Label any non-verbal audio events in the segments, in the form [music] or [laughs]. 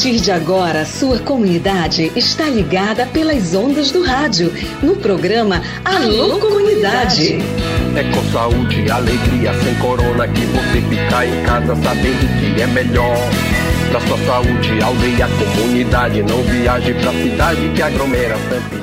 partir de agora, sua comunidade está ligada pelas ondas do rádio, no programa Alô Comunidade. É com saúde e alegria, sem corona, que você fica em casa sabendo que é melhor. Pra sua saúde, aldeia, comunidade, não viaje pra cidade que aglomera sempre.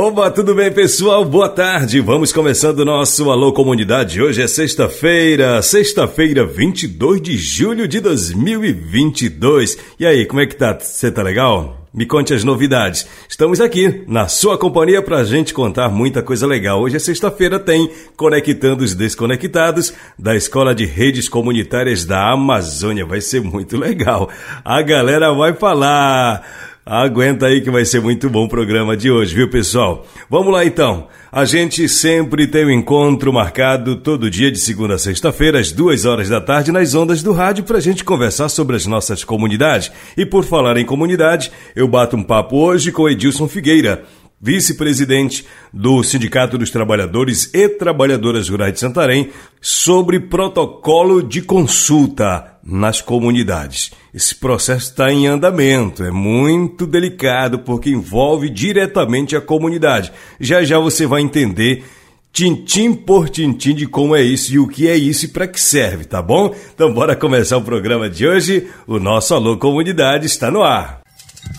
Oba, tudo bem, pessoal? Boa tarde. Vamos começando o nosso Alô Comunidade. Hoje é sexta-feira, sexta-feira, 22 de julho de 2022. E aí, como é que tá? Você tá legal? Me conte as novidades. Estamos aqui na sua companhia para a gente contar muita coisa legal. Hoje é sexta-feira, tem Conectando os Desconectados da Escola de Redes Comunitárias da Amazônia. Vai ser muito legal. A galera vai falar. Aguenta aí que vai ser muito bom o programa de hoje, viu, pessoal? Vamos lá então. A gente sempre tem um encontro marcado todo dia de segunda a sexta-feira, às duas horas da tarde, nas ondas do rádio, para a gente conversar sobre as nossas comunidades. E por falar em comunidade, eu bato um papo hoje com Edilson Figueira vice-presidente do Sindicato dos Trabalhadores e Trabalhadoras Rurais de Santarém, sobre protocolo de consulta nas comunidades. Esse processo está em andamento, é muito delicado porque envolve diretamente a comunidade. Já já você vai entender tintim por tintim de como é isso e o que é isso e para que serve, tá bom? Então bora começar o programa de hoje. O nosso Alô Comunidade está no ar.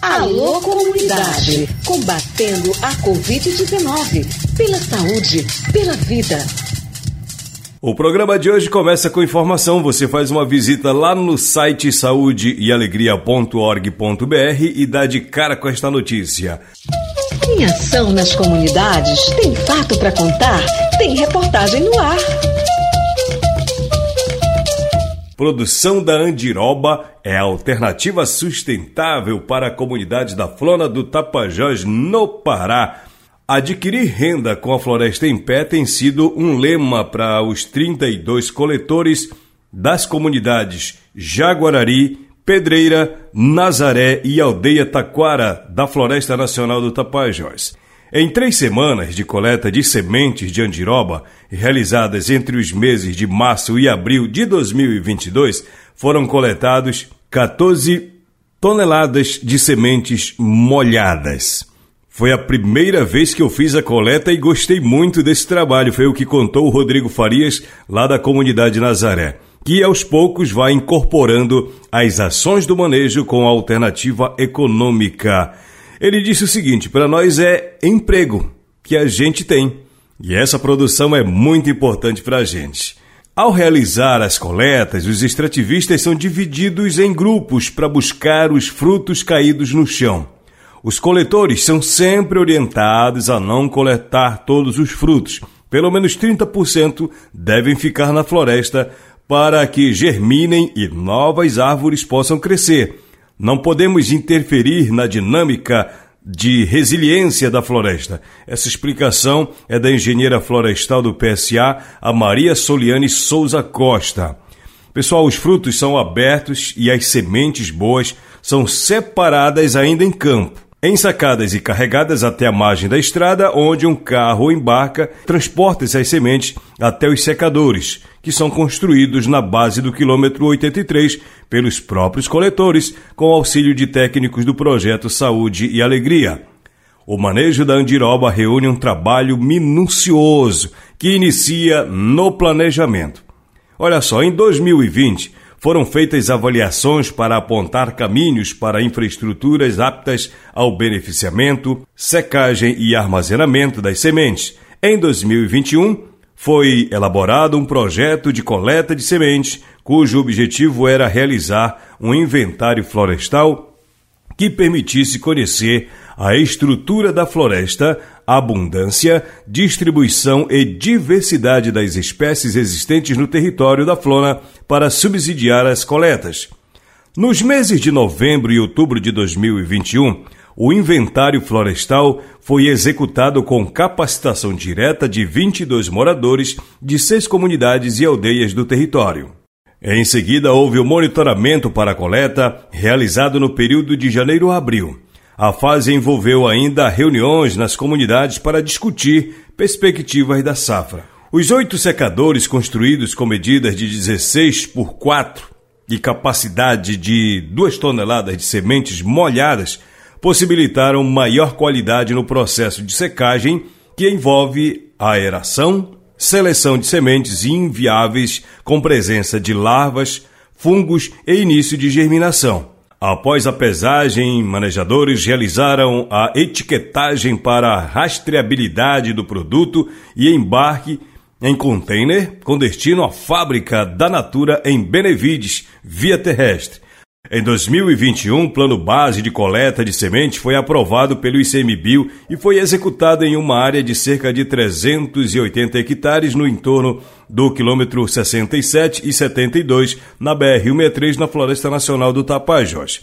Alô Comunidade, combatendo a Covid-19, pela saúde, pela vida. O programa de hoje começa com informação. Você faz uma visita lá no site saudeealegria.org.br e dá de cara com esta notícia. Tem ação nas comunidades? Tem fato para contar? Tem reportagem no ar. Produção da andiroba é a alternativa sustentável para a comunidade da Flona do Tapajós, no Pará. Adquirir renda com a floresta em pé tem sido um lema para os 32 coletores das comunidades Jaguarari, Pedreira, Nazaré e Aldeia Taquara da Floresta Nacional do Tapajós. Em três semanas de coleta de sementes de andiroba, realizadas entre os meses de março e abril de 2022, foram coletados 14 toneladas de sementes molhadas. Foi a primeira vez que eu fiz a coleta e gostei muito desse trabalho, foi o que contou o Rodrigo Farias, lá da comunidade Nazaré, que aos poucos vai incorporando as ações do manejo com a alternativa econômica. Ele disse o seguinte: para nós é emprego que a gente tem. E essa produção é muito importante para a gente. Ao realizar as coletas, os extrativistas são divididos em grupos para buscar os frutos caídos no chão. Os coletores são sempre orientados a não coletar todos os frutos. Pelo menos 30% devem ficar na floresta para que germinem e novas árvores possam crescer. Não podemos interferir na dinâmica de resiliência da floresta. Essa explicação é da engenheira florestal do PSA, a Maria Soliane Souza Costa. Pessoal, os frutos são abertos e as sementes boas são separadas ainda em campo ensacadas e carregadas até a margem da estrada, onde um carro embarca, transporta essas sementes até os secadores, que são construídos na base do quilômetro 83 pelos próprios coletores, com auxílio de técnicos do projeto Saúde e Alegria. O manejo da andiroba reúne um trabalho minucioso que inicia no planejamento. Olha só, em 2020, foram feitas avaliações para apontar caminhos para infraestruturas aptas ao beneficiamento, secagem e armazenamento das sementes. Em 2021, foi elaborado um projeto de coleta de sementes, cujo objetivo era realizar um inventário florestal que permitisse conhecer a estrutura da floresta, abundância, distribuição e diversidade das espécies existentes no território da flora para subsidiar as coletas. Nos meses de novembro e outubro de 2021, o inventário florestal foi executado com capacitação direta de 22 moradores de seis comunidades e aldeias do território. Em seguida, houve o monitoramento para a coleta, realizado no período de janeiro a abril. A fase envolveu ainda reuniões nas comunidades para discutir perspectivas da safra. Os oito secadores construídos com medidas de 16 por 4 e capacidade de 2 toneladas de sementes molhadas possibilitaram maior qualidade no processo de secagem que envolve aeração, seleção de sementes inviáveis com presença de larvas, fungos e início de germinação. Após a pesagem, manejadores realizaram a etiquetagem para a rastreabilidade do produto e embarque em container com destino à fábrica da Natura em Benevides, via terrestre. Em 2021, o plano base de coleta de semente foi aprovado pelo ICMBio e foi executado em uma área de cerca de 380 hectares no entorno do quilômetro 67 e 72 na BR-163 na Floresta Nacional do Tapajós.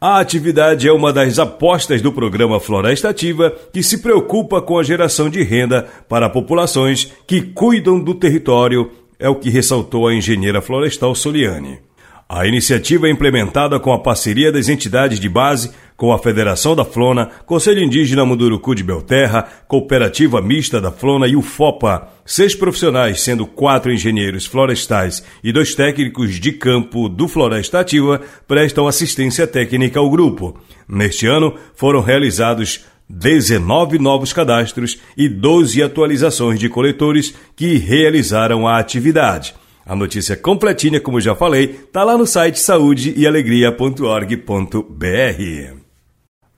A atividade é uma das apostas do programa Floresta Ativa, que se preocupa com a geração de renda para populações que cuidam do território, é o que ressaltou a engenheira florestal Soliane. A iniciativa é implementada com a parceria das entidades de base, com a Federação da Flona, Conselho Indígena Munduruku de Belterra, Cooperativa Mista da Flona e o FOPA. Seis profissionais, sendo quatro engenheiros florestais e dois técnicos de campo do Floresta Ativa, prestam assistência técnica ao grupo. Neste ano, foram realizados 19 novos cadastros e 12 atualizações de coletores que realizaram a atividade. A notícia completinha, como já falei, tá lá no site saudeealegria.org.br.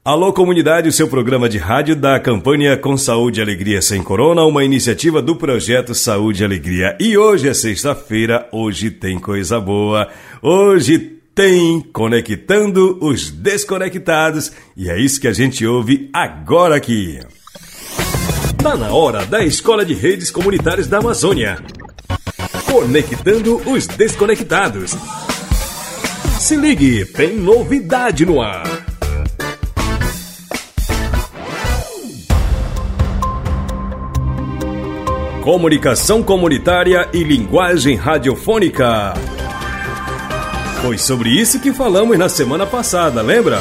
Alô Comunidade, o seu programa de rádio da campanha Com Saúde e Alegria Sem Corona, uma iniciativa do projeto Saúde e Alegria. E hoje é sexta-feira, hoje tem coisa boa. Hoje tem Conectando os Desconectados e é isso que a gente ouve agora aqui. Tá na hora da Escola de Redes Comunitárias da Amazônia. Conectando os desconectados. Se ligue, tem novidade no ar. Comunicação comunitária e linguagem radiofônica. Foi sobre isso que falamos na semana passada, lembra?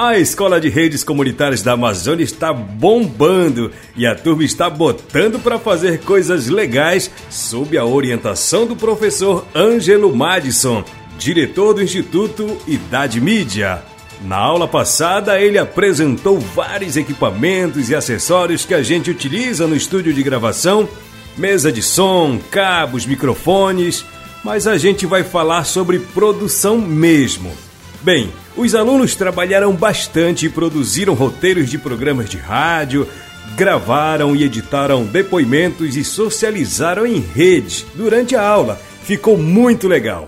A Escola de Redes Comunitárias da Amazônia está bombando e a turma está botando para fazer coisas legais sob a orientação do professor Ângelo Madison, diretor do Instituto Idade Mídia. Na aula passada, ele apresentou vários equipamentos e acessórios que a gente utiliza no estúdio de gravação, mesa de som, cabos, microfones, mas a gente vai falar sobre produção mesmo. Bem, os alunos trabalharam bastante e produziram roteiros de programas de rádio, gravaram e editaram depoimentos e socializaram em rede durante a aula. Ficou muito legal.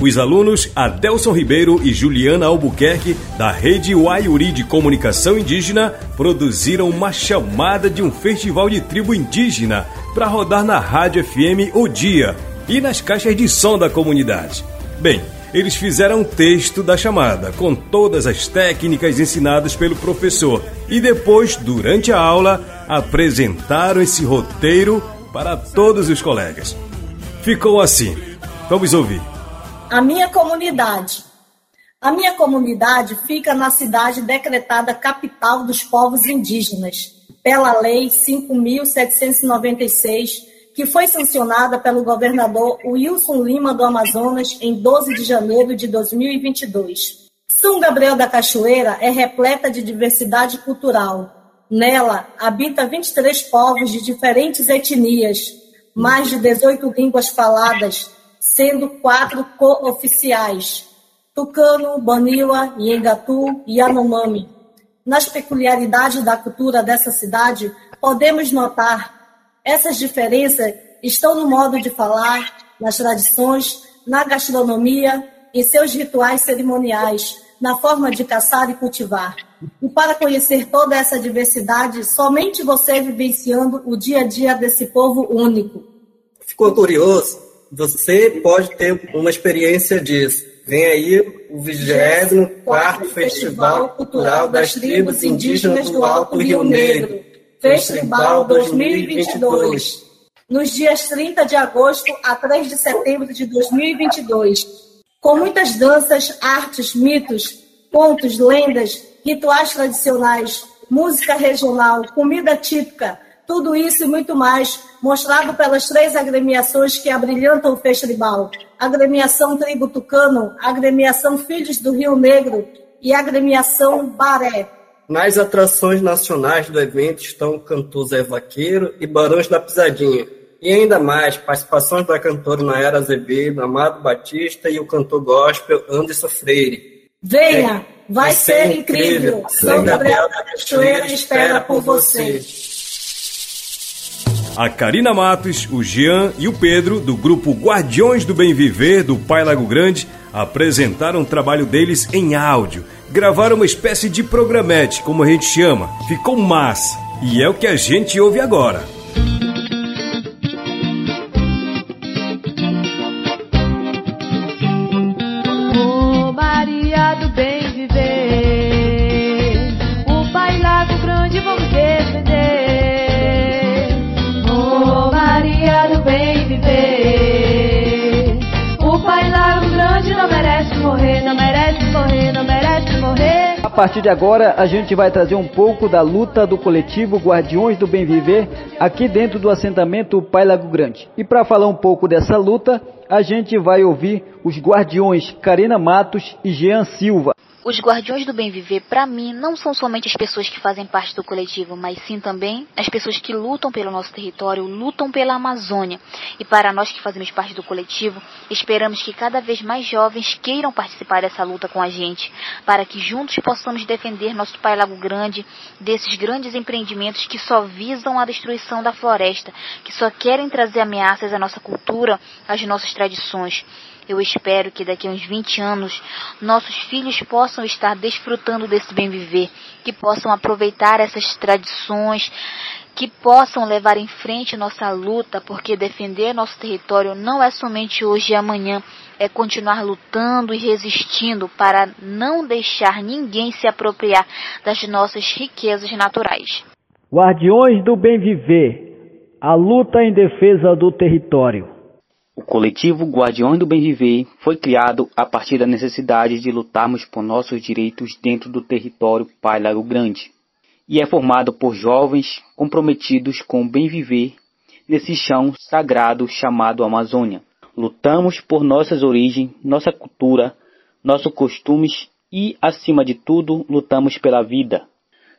Os alunos Adelson Ribeiro e Juliana Albuquerque, da Rede Waiuri de Comunicação Indígena, produziram uma chamada de um festival de tribo indígena para rodar na Rádio FM o dia e nas caixas de som da comunidade. Bem, eles fizeram um texto da chamada, com todas as técnicas ensinadas pelo professor, e depois, durante a aula, apresentaram esse roteiro para todos os colegas. Ficou assim. Vamos ouvir. A minha comunidade. A minha comunidade fica na cidade decretada capital dos povos indígenas, pela Lei 5.796 que foi sancionada pelo governador Wilson Lima do Amazonas em 12 de janeiro de 2022. São Gabriel da Cachoeira é repleta de diversidade cultural. Nela habita 23 povos de diferentes etnias, mais de 18 línguas faladas, sendo quatro co-oficiais: Tucano, Banila, Iengatu e Yanomami. Nas peculiaridades da cultura dessa cidade, podemos notar essas diferenças estão no modo de falar, nas tradições, na gastronomia, em seus rituais cerimoniais, na forma de caçar e cultivar. E para conhecer toda essa diversidade, somente você vivenciando o dia a dia desse povo único. Ficou curioso? Você pode ter uma experiência disso. Vem aí o 24 Festival Cultural das Tribos Indígenas do Alto Rio Negro, Festival 2022, nos dias 30 de agosto a 3 de setembro de 2022, com muitas danças, artes, mitos, contos, lendas, rituais tradicionais, música regional, comida típica, tudo isso e muito mais, mostrado pelas três agremiações que abrilhantam o festival: a agremiação Tribo Tucano, agremiação Filhos do Rio Negro e agremiação Baré. Nas atrações nacionais do evento estão o cantor Zé Vaqueiro e Barões da Pisadinha. E ainda mais, participações da cantora Nayara Azevedo, Amado Batista e o cantor gospel Anderson Freire. Venha, vai, vai ser, ser incrível. incrível. São Gabriel da Cachoeira espera por você. A Karina Matos, o Jean e o Pedro, do grupo Guardiões do Bem Viver do Pai Lago Grande, apresentaram o trabalho deles em áudio. Gravaram uma espécie de programete, como a gente chama. Ficou massa. E é o que a gente ouve agora. Partir de agora, a gente vai trazer um pouco da luta do coletivo Guardiões do Bem Viver aqui dentro do assentamento Pai Lago Grande. E para falar um pouco dessa luta, a gente vai ouvir os Guardiões Karina Matos e Jean Silva. Os guardiões do bem viver, para mim, não são somente as pessoas que fazem parte do coletivo, mas sim também as pessoas que lutam pelo nosso território, lutam pela Amazônia. E para nós que fazemos parte do coletivo, esperamos que cada vez mais jovens queiram participar dessa luta com a gente, para que juntos possamos defender nosso Pai Lago Grande desses grandes empreendimentos que só visam a destruição da floresta, que só querem trazer ameaças à nossa cultura, às nossas tradições. Eu espero que daqui a uns 20 anos nossos filhos possam estar desfrutando desse bem viver, que possam aproveitar essas tradições, que possam levar em frente nossa luta, porque defender nosso território não é somente hoje e amanhã, é continuar lutando e resistindo para não deixar ninguém se apropriar das nossas riquezas naturais. Guardiões do bem viver, a luta em defesa do território. O coletivo Guardiões do Bem Viver foi criado a partir da necessidade de lutarmos por nossos direitos dentro do território Pai Lago Grande e é formado por jovens comprometidos com o bem viver nesse chão sagrado chamado Amazônia. Lutamos por nossas origens, nossa cultura, nossos costumes e, acima de tudo, lutamos pela vida.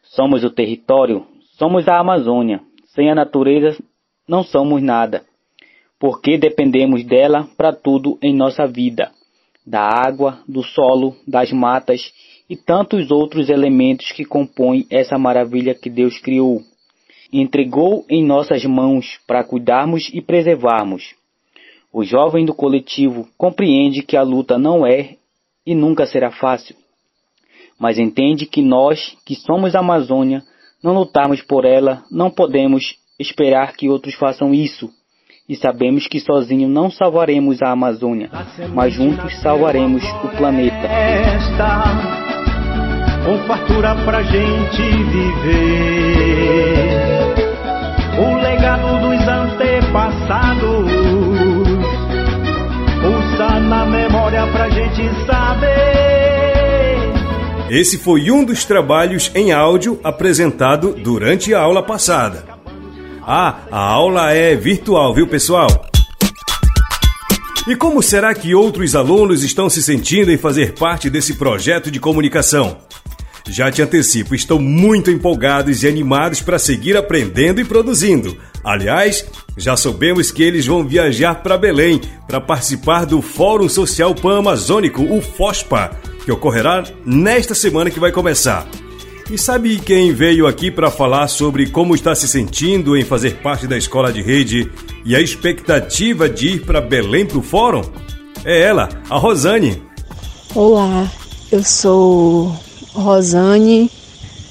Somos o território, somos a Amazônia. Sem a natureza, não somos nada porque dependemos dela para tudo em nossa vida, da água, do solo, das matas e tantos outros elementos que compõem essa maravilha que Deus criou. Entregou em nossas mãos para cuidarmos e preservarmos. O jovem do coletivo compreende que a luta não é e nunca será fácil, mas entende que nós, que somos a Amazônia, não lutarmos por ela, não podemos esperar que outros façam isso e sabemos que sozinho não salvaremos a Amazônia, mas juntos salvaremos o planeta. Esta, com fartura pra gente viver, o legado dos antepassados, pulsa na memória pra gente saber. Esse foi um dos trabalhos em áudio apresentado durante a aula passada. Ah, a aula é virtual, viu, pessoal? E como será que outros alunos estão se sentindo em fazer parte desse projeto de comunicação? Já te antecipo, estão muito empolgados e animados para seguir aprendendo e produzindo. Aliás, já soubemos que eles vão viajar para Belém para participar do Fórum Social Pan-Amazônico, o FOSPA, que ocorrerá nesta semana que vai começar. E sabe quem veio aqui para falar sobre como está se sentindo em fazer parte da escola de rede e a expectativa de ir para Belém para o fórum? É ela, a Rosane. Olá, eu sou Rosane,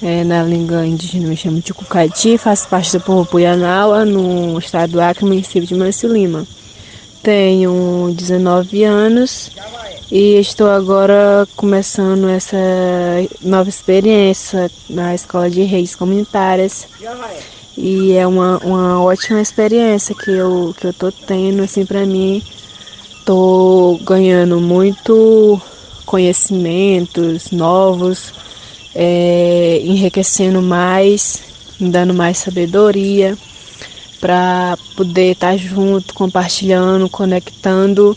é, na língua indígena me chamo de Cucati, faço parte do povo Puianaua, no estado do Acre, município de Mancio Lima. Tenho 19 anos e estou agora começando essa nova experiência na Escola de Redes Comunitárias. E é uma, uma ótima experiência que eu, que eu tô tendo, assim, para mim. Tô ganhando muito conhecimentos novos, é, enriquecendo mais, dando mais sabedoria para poder estar tá junto, compartilhando, conectando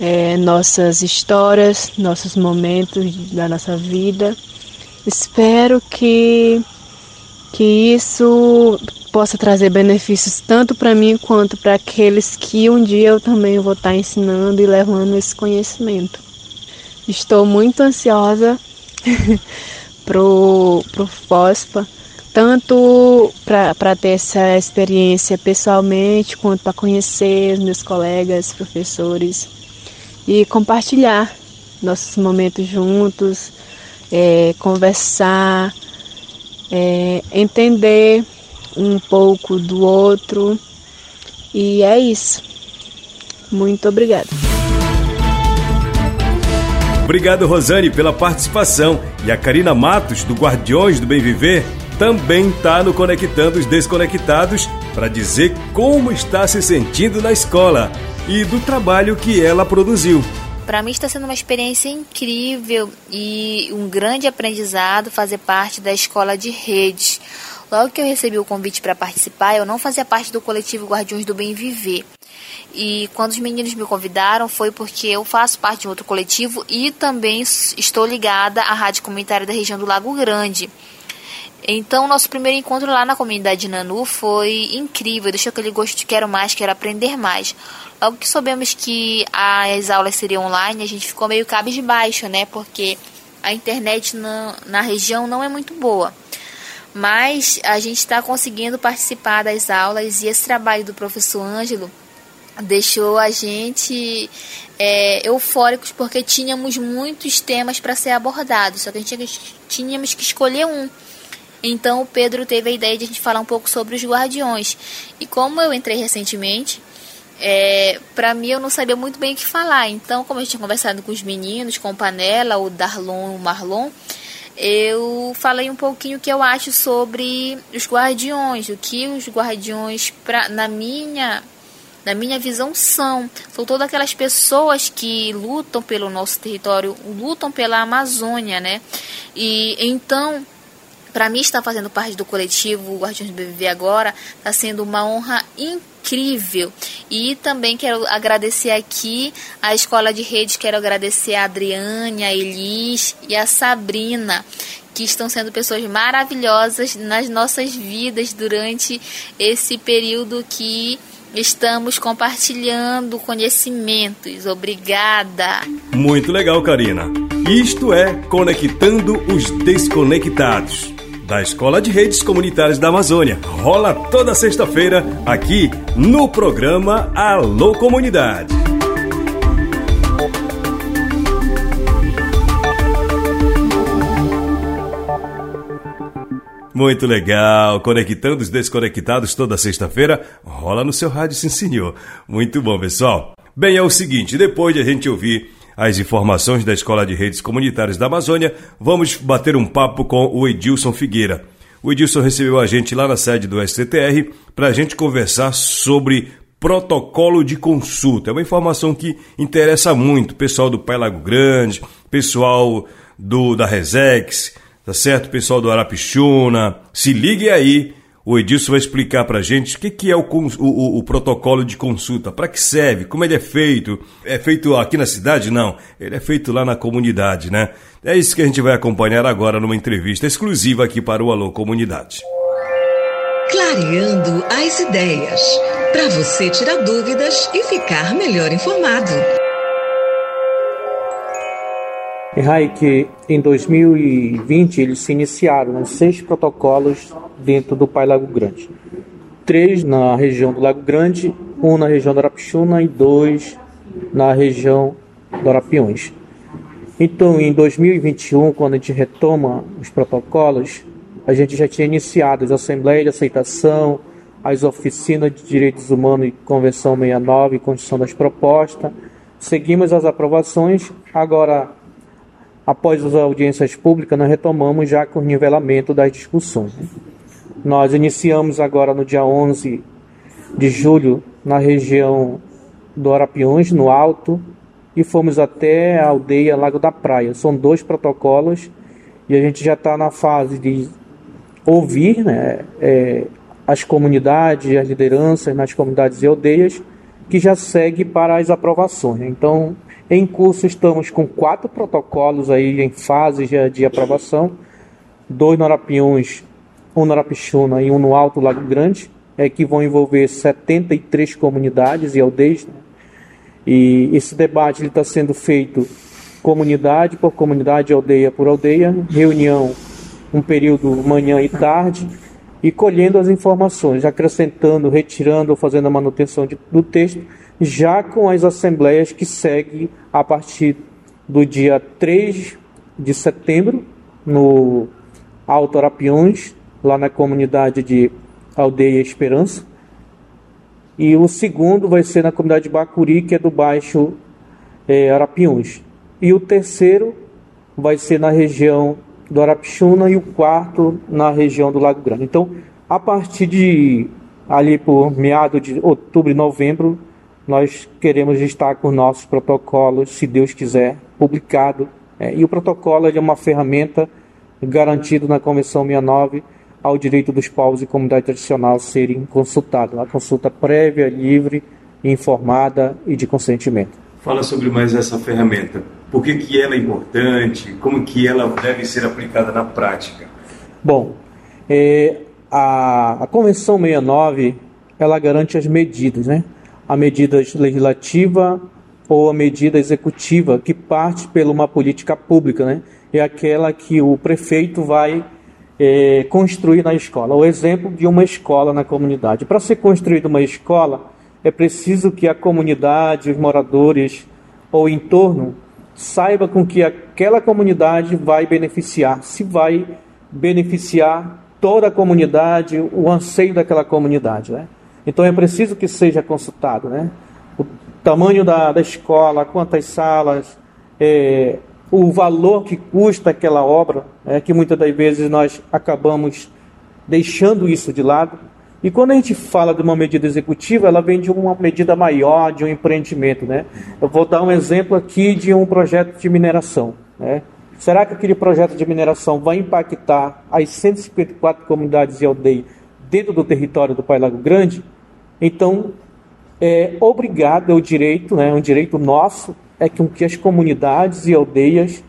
é, nossas histórias, nossos momentos da nossa vida. Espero que, que isso possa trazer benefícios tanto para mim quanto para aqueles que um dia eu também vou estar tá ensinando e levando esse conhecimento. Estou muito ansiosa [laughs] pro, pro FOSPA, tanto para ter essa experiência pessoalmente, quanto para conhecer os meus colegas, professores e compartilhar nossos momentos juntos, é, conversar, é, entender um pouco do outro. E é isso. Muito obrigada. Obrigado, Rosane, pela participação. E a Karina Matos, do Guardiões do Bem Viver, também está no Conectando os Desconectados para dizer como está se sentindo na escola e do trabalho que ela produziu. Para mim está sendo uma experiência incrível e um grande aprendizado fazer parte da escola de redes. Logo que eu recebi o convite para participar, eu não fazia parte do coletivo Guardiões do Bem Viver. E quando os meninos me convidaram foi porque eu faço parte de outro coletivo e também estou ligada à rádio comunitária da região do Lago Grande. Então, nosso primeiro encontro lá na comunidade Nanu foi incrível, deixou aquele gosto de quero mais, quero aprender mais. Logo que soubemos que as aulas seriam online, a gente ficou meio cabisbaixo, né? Porque a internet na, na região não é muito boa. Mas a gente está conseguindo participar das aulas e esse trabalho do professor Ângelo deixou a gente é, eufóricos porque tínhamos muitos temas para ser abordados, só que a gente tínhamos que escolher um. Então o Pedro teve a ideia de a gente falar um pouco sobre os guardiões. E como eu entrei recentemente, é, para mim eu não sabia muito bem o que falar. Então, como eu tinha conversado com os meninos, com o Panela, o Darlon, o Marlon, eu falei um pouquinho o que eu acho sobre os guardiões, o que os guardiões, pra, na minha na minha visão, são. São todas aquelas pessoas que lutam pelo nosso território, lutam pela Amazônia, né? E então, para mim, estar fazendo parte do coletivo Guardiões do BBB agora está sendo uma honra incrível. E também quero agradecer aqui a Escola de Redes, quero agradecer a Adriane, a Elis e a Sabrina, que estão sendo pessoas maravilhosas nas nossas vidas durante esse período que Estamos compartilhando conhecimentos. Obrigada. Muito legal, Karina. Isto é Conectando os Desconectados. Da Escola de Redes Comunitárias da Amazônia. Rola toda sexta-feira aqui no programa Alô Comunidade. Muito legal, conectando os desconectados toda sexta-feira, rola no seu rádio, sim senhor. Muito bom, pessoal. Bem, é o seguinte, depois de a gente ouvir as informações da Escola de Redes Comunitárias da Amazônia, vamos bater um papo com o Edilson Figueira. O Edilson recebeu a gente lá na sede do STTR para a gente conversar sobre protocolo de consulta. É uma informação que interessa muito pessoal do Pai Lago Grande, pessoal do da Resex, tá certo? Pessoal do Arapixuna, se ligue aí. O Edilson vai explicar para a gente o que, é o, o, o protocolo de consulta, para que serve, como ele é feito. É feito aqui na cidade? Não, ele é feito lá na comunidade, né? É isso que a gente vai acompanhar agora numa entrevista exclusiva aqui para o Alô Comunidade. Clareando as ideias, para você tirar dúvidas e ficar melhor informado. Que em 2020 eles se iniciaram seis protocolos dentro do Pai Lago Grande. Três na região do Lago Grande, um na região do Arapixuna e dois na região do Arapiões. Então, em 2021, quando a gente retoma os protocolos, a gente já tinha iniciado as assembleias de aceitação, as oficinas de direitos humanos e Convenção 69 e Constituição das Propostas, seguimos as aprovações, agora, após as audiências públicas, nós retomamos já com o nivelamento das discussões. Nós iniciamos agora no dia 11 de julho na região do Arapiões, no Alto, e fomos até a aldeia Lago da Praia. São dois protocolos e a gente já está na fase de ouvir né, é, as comunidades, as lideranças nas comunidades e aldeias, que já segue para as aprovações. Então, em curso estamos com quatro protocolos aí em fase de, aprovação, dois no Arapiões, um no Arapixuna e um no Alto Lago Grande, é, que vão envolver 73 comunidades e aldeias. Né? E esse debate está sendo feito comunidade por comunidade, aldeia por aldeia, reunião um período manhã e tarde, e colhendo as informações, acrescentando, retirando ou fazendo a manutenção de, do texto, já com as assembleias que seguem a partir do dia 3 de setembro, no Alto Arapiões, lá na comunidade de Aldeia Esperança. E o segundo vai ser na comunidade de Bacuri, que é do Baixo é, Arapiões. E o terceiro vai ser na região do Arapixuna e o quarto na região do Lago Grande. Então, a partir de ali por meado de outubro e novembro, nós queremos estar com nossos protocolos, se Deus quiser, publicado. É, e o protocolo é uma ferramenta garantido na Convenção 69 ao direito dos povos e comunidade tradicional serem consultados. Uma consulta prévia, livre, informada e de consentimento. Fala sobre mais essa ferramenta. Por que, que ela é importante? Como que ela deve ser aplicada na prática? Bom, é, a, a Convenção 69 ela garante as medidas, né? A medida legislativa ou a medida executiva que parte pela uma política pública, né? É aquela que o prefeito vai é, construir na escola. O exemplo de uma escola na comunidade. Para ser construída uma escola, é preciso que a comunidade, os moradores ou entorno saiba com que aquela comunidade vai beneficiar, se vai beneficiar toda a comunidade, o anseio daquela comunidade, né? Então é preciso que seja consultado, né? O tamanho da, da escola, quantas salas, é, o valor que custa aquela obra, é, que muitas das vezes nós acabamos deixando isso de lado. E quando a gente fala de uma medida executiva, ela vem de uma medida maior, de um empreendimento. Né? Eu vou dar um exemplo aqui de um projeto de mineração. Né? Será que aquele projeto de mineração vai impactar as 154 comunidades e aldeias dentro do território do Pai Lago Grande? Então, é obrigado, é o direito, né, é um direito nosso, é que, que as comunidades e aldeias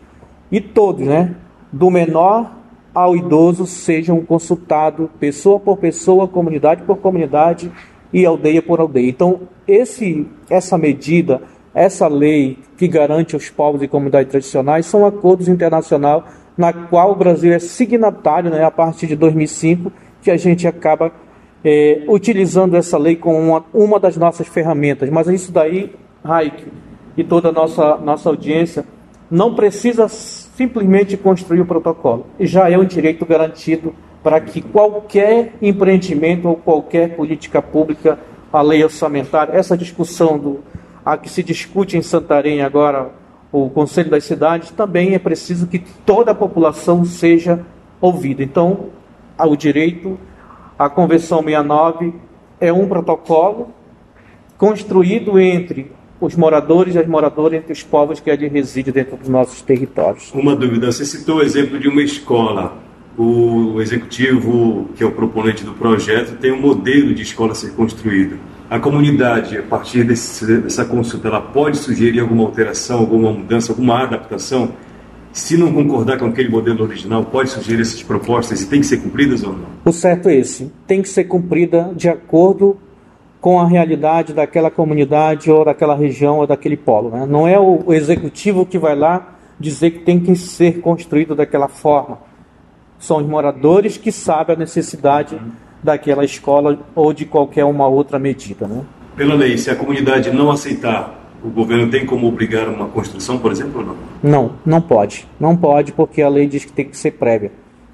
e todos, né, do menor ao idoso sejam consultados pessoa por pessoa, comunidade por comunidade e aldeia por aldeia. Então, esse, essa medida, essa lei que garante os povos e comunidades tradicionais são acordos internacionais na qual o Brasil é signatário né, a partir de 2005, que a gente acaba é, utilizando essa lei como uma, uma das nossas ferramentas. Mas isso daí, Raik e toda a nossa, nossa audiência, não precisa simplesmente construir o protocolo. Já é um direito garantido para que qualquer empreendimento ou qualquer política pública, a lei orçamentária, essa discussão do, a que se discute em Santarém agora, o Conselho das Cidades, também é preciso que toda a população seja ouvida. Então, o direito, a Convenção 69 é um protocolo construído entre os moradores e as moradoras entre os povos que ali residem dentro dos nossos territórios. Uma dúvida, você citou o exemplo de uma escola. O executivo, que é o proponente do projeto, tem um modelo de escola a ser construído. A comunidade, a partir desse, dessa consulta, ela pode sugerir alguma alteração, alguma mudança, alguma adaptação? Se não concordar com aquele modelo original, pode sugerir essas propostas e tem que ser cumpridas ou não? O certo é esse. Tem que ser cumprida de acordo com a realidade daquela comunidade ou daquela região ou daquele polo. Né? Não é o, o executivo que vai lá dizer que tem que ser construído daquela forma. São os moradores que sabem a necessidade daquela escola ou de qualquer uma outra medida. Né? Pela lei, se a comunidade não aceitar, o governo tem como obrigar uma construção, por exemplo, ou não? Não, não pode. Não pode porque a lei diz que tem que ser prévia.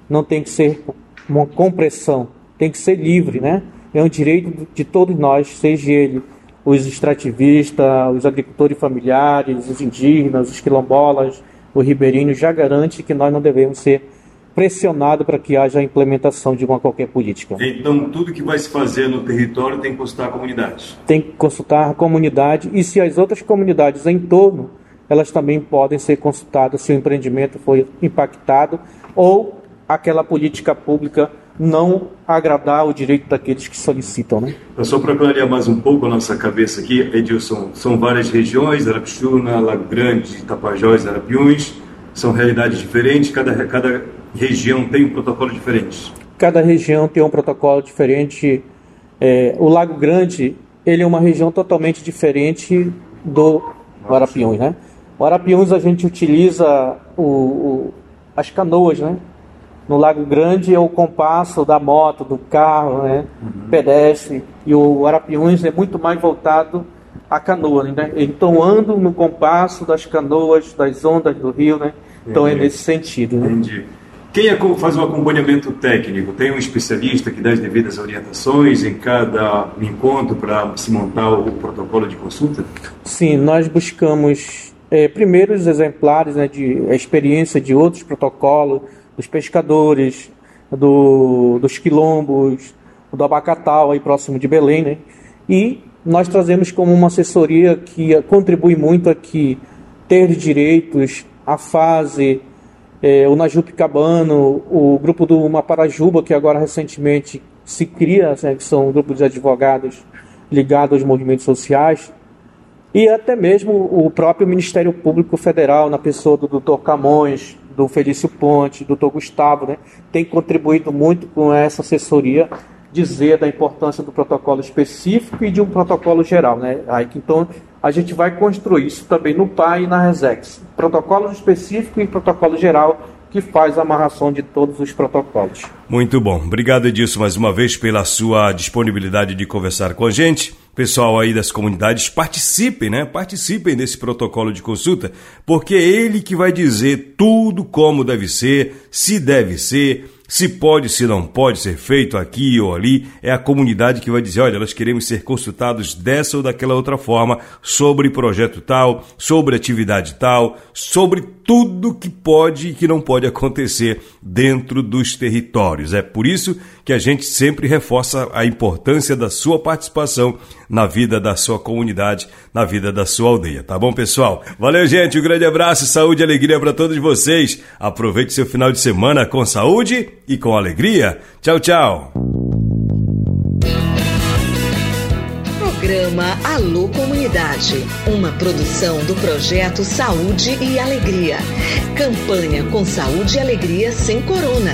Não tem que ser uma compressão, tem que ser livre, né? é um direito de todos nós, seja ele os extrativistas, os agricultores familiares, os indígenas, os quilombolas, os ribeirinhos, já garante que nós não devemos ser pressionados para que haja a implementação de uma qualquer política. Então, tudo que vai se fazer no território tem que consultar a comunidade? Tem que consultar a comunidade e se as outras comunidades em torno, elas também podem ser consultadas se o empreendimento foi impactado ou aquela política pública não agradar o direito daqueles que solicitam, né? Só para clarear mais um pouco a nossa cabeça aqui, Edilson, são várias regiões, Arapixuna, Lago Grande, Tapajós, Arapiuns, são realidades diferentes, cada, cada região tem um protocolo diferente? Cada região tem um protocolo diferente. É, o Lago Grande, ele é uma região totalmente diferente do Arapiuns, né? O Arapiuns a gente utiliza o, o, as canoas, né? No Lago Grande é o compasso da moto, do carro, né? Uhum. pedestre. E o Arapiuns é muito mais voltado à canoa, né? Então ando no compasso das canoas, das ondas do rio, né? Então é Entendi. é nesse sentido. Né? Entendi. Quem é faz o acompanhamento técnico? Tem um especialista que dá as devidas orientações em cada encontro para se montar o protocolo de consulta? Sim, nós buscamos é, primeiro os exemplares né, de a experiência de outros protocolos, dos pescadores, do, dos quilombos, do Abacatal, aí próximo de Belém, né? E nós trazemos como uma assessoria que contribui muito aqui ter direitos, a fase, é, o Najupicabano, o grupo do Maparajuba, que agora recentemente se cria, né, que são um grupo de advogados ligados aos movimentos sociais, e até mesmo o próprio Ministério Público Federal, na pessoa do Dr. Camões, do Felício Ponte, do Dr. Gustavo, né, tem contribuído muito com essa assessoria dizer da importância do protocolo específico e de um protocolo geral, né? Então a gente vai construir isso também no PAI e na Resex, protocolo específico e protocolo geral que faz a amarração de todos os protocolos. Muito bom. Obrigado, Edilson, mais uma vez pela sua disponibilidade de conversar com a gente. Pessoal aí das comunidades, participem, né? Participem desse protocolo de consulta, porque é ele que vai dizer tudo como deve ser, se deve ser, se pode, se não pode ser feito aqui ou ali, é a comunidade que vai dizer: olha, nós queremos ser consultados dessa ou daquela outra forma sobre projeto tal, sobre atividade tal, sobre tudo que pode e que não pode acontecer dentro dos territórios. É por isso que a gente sempre reforça a importância da sua participação na vida da sua comunidade, na vida da sua aldeia. Tá bom, pessoal? Valeu, gente. Um grande abraço, saúde e alegria para todos vocês. Aproveite seu final de semana com saúde e com alegria. Tchau, tchau. Programa Alô Comunidade, uma produção do projeto Saúde e Alegria. Campanha com Saúde e Alegria sem Corona.